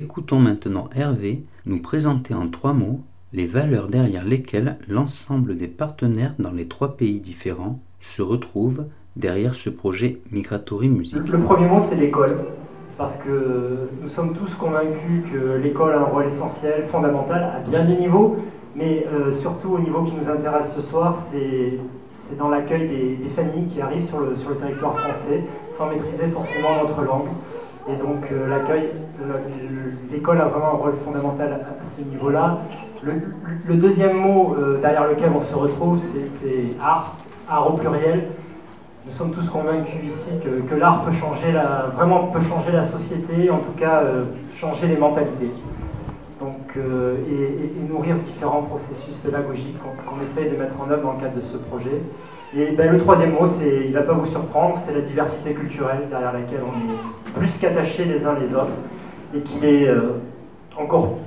Écoutons maintenant Hervé nous présenter en trois mots les valeurs derrière lesquelles l'ensemble des partenaires dans les trois pays différents se retrouvent derrière ce projet Migratory Music. Le premier mot, c'est l'école, parce que nous sommes tous convaincus que l'école a un rôle essentiel, fondamental, à bien des niveaux, mais euh, surtout au niveau qui nous intéresse ce soir, c'est dans l'accueil des, familles qui arrivent sur le, sur le territoire français sans maîtriser forcément notre langue. Et donc euh, l'accueil, l'école a vraiment un rôle fondamental à, ce niveau-là. Le, deuxième mot euh, derrière lequel on se retrouve, c'est art, art au pluriel. Nous sommes tous convaincus ici que, l'art peut changer la, vraiment peut changer la société, en tout cas euh, changer les mentalités. Donc, et, nourrir différents processus pédagogiques qu'on essaye de mettre en œuvre dans le cadre de ce projet. Et ben, le troisième mot, il ne va pas vous surprendre, c'est la diversité culturelle derrière laquelle on est plus qu'attachés les uns les autres et qu'il est euh, encore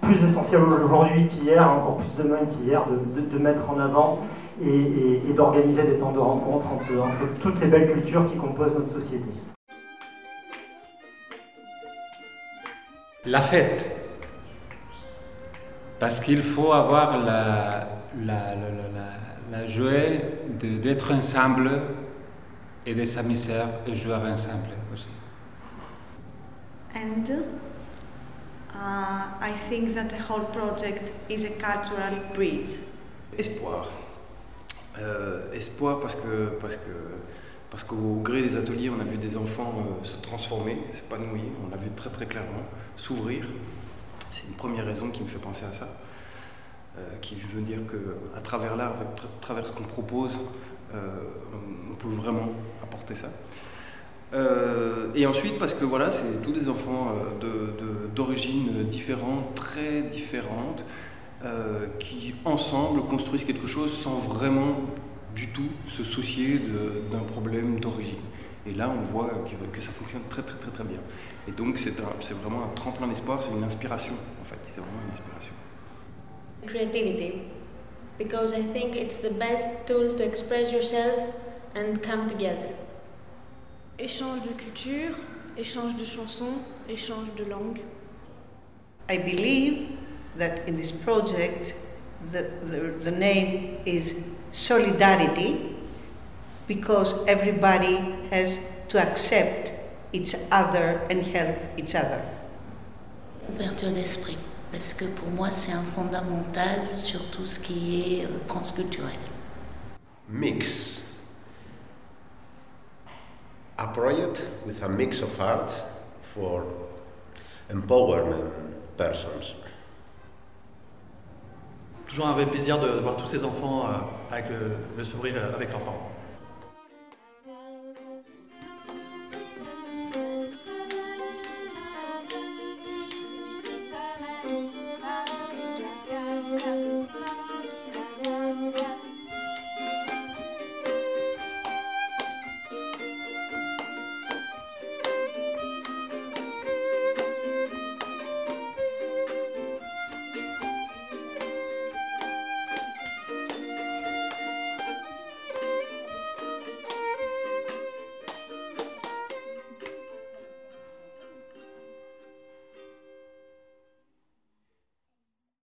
plus essentiel aujourd'hui qu'hier, encore plus demain qu'hier, de, mettre en avant et, d'organiser des temps de rencontre entre toutes les belles cultures qui composent notre société. La fête, parce qu'il faut avoir la, la, la joie d'être ensemble et de s'amuser et jouer ensemble aussi. And uh, I think that the whole project is a cultural bridge. Espoir. Euh, espoir parce que parce que parce qu'au gré des ateliers, on a vu des enfants euh, se transformer, s'épanouir, on l'a vu très très clairement, s'ouvrir. C'est une première raison qui me fait penser à ça. Euh, qui veut dire qu'à travers l'art, à travers ce qu'on propose, euh, on peut vraiment apporter ça. Euh, et ensuite, parce que voilà, c'est tous des enfants d'origines différentes, très différentes, qui ensemble construisent quelque chose sans vraiment du tout se soucier d'un problème d'origine. Et là, on voit que, que, ça fonctionne très très très très bien. Et donc, c'est vraiment un tremplin d'espoir, c'est une inspiration en fait, c'est vraiment une inspiration. creativity because I think it's the best tool to express yourself and come together. Échange de culture, échange de chansons, échange de langue. I believe that in this project the, the, the name is solidarity because everybody has to accept each other and help each other. Ouverture d'esprit. parce que pour moi c'est un fondamental sur tout ce qui est euh, transculturel. Mix. A project with a mix of arts for empowerment persons. Toujours un vrai plaisir de voir tous ces enfants euh, avec le, le sourire avec leurs parents.